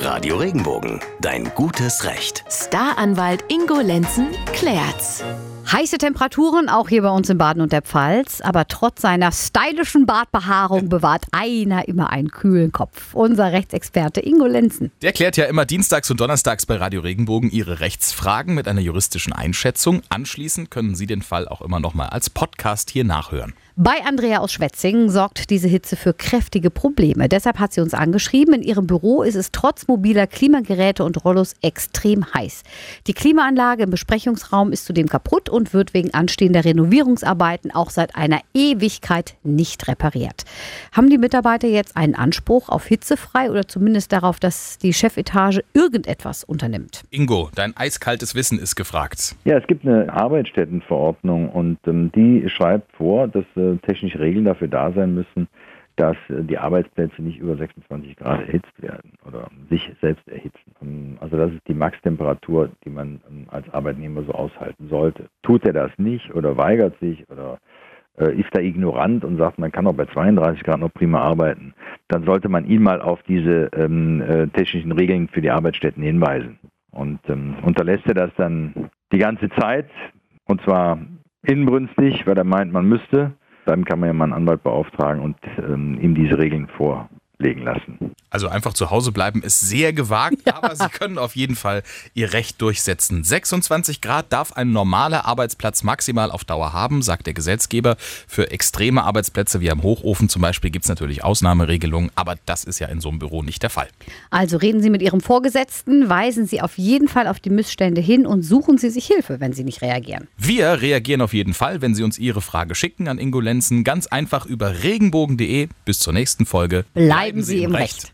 Radio Regenbogen, dein gutes Recht. Staranwalt Ingo Lenzen klärt's. Heiße Temperaturen auch hier bei uns in Baden und der Pfalz, aber trotz seiner stylischen Bartbehaarung bewahrt einer immer einen kühlen Kopf. Unser Rechtsexperte Ingo Lenzen. Der klärt ja immer dienstags und donnerstags bei Radio Regenbogen Ihre Rechtsfragen mit einer juristischen Einschätzung. Anschließend können Sie den Fall auch immer noch mal als Podcast hier nachhören. Bei Andrea aus Schwetzingen sorgt diese Hitze für kräftige Probleme. Deshalb hat sie uns angeschrieben, in ihrem Büro ist es trotz mobiler Klimageräte und Rollos extrem heiß. Die Klimaanlage im Besprechungsraum ist zudem kaputt und wird wegen anstehender Renovierungsarbeiten auch seit einer Ewigkeit nicht repariert. Haben die Mitarbeiter jetzt einen Anspruch auf hitzefrei oder zumindest darauf, dass die Chefetage irgendetwas unternimmt? Ingo, dein eiskaltes Wissen ist gefragt. Ja, es gibt eine Arbeitsstättenverordnung und ähm, die schreibt vor, dass äh, technische Regeln dafür da sein müssen, dass äh, die Arbeitsplätze nicht über 26 Grad erhitzt werden oder sich selbst erhitzen. Ähm, also das ist die Maxtemperatur, die man ähm, als Arbeitnehmer so aushalten sollte. Tut er das nicht oder weigert sich oder äh, ist er ignorant und sagt, man kann auch bei 32 Grad noch prima arbeiten, dann sollte man ihn mal auf diese ähm, äh, technischen Regeln für die Arbeitsstätten hinweisen. Und ähm, unterlässt er das dann die ganze Zeit, und zwar inbrünstig, weil er meint, man müsste, dann kann man ja mal einen Anwalt beauftragen und ähm, ihm diese Regeln vorlegen lassen. Also einfach zu Hause bleiben ist sehr gewagt, ja. aber Sie können auf jeden Fall Ihr Recht durchsetzen. 26 Grad darf ein normaler Arbeitsplatz maximal auf Dauer haben, sagt der Gesetzgeber. Für extreme Arbeitsplätze wie am Hochofen zum Beispiel gibt es natürlich Ausnahmeregelungen, aber das ist ja in so einem Büro nicht der Fall. Also reden Sie mit Ihrem Vorgesetzten, weisen Sie auf jeden Fall auf die Missstände hin und suchen Sie sich Hilfe, wenn Sie nicht reagieren. Wir reagieren auf jeden Fall, wenn Sie uns Ihre Frage schicken an Ingo Lenzen, ganz einfach über regenbogen.de. Bis zur nächsten Folge. Bleiben, Bleiben Sie im Recht. Recht.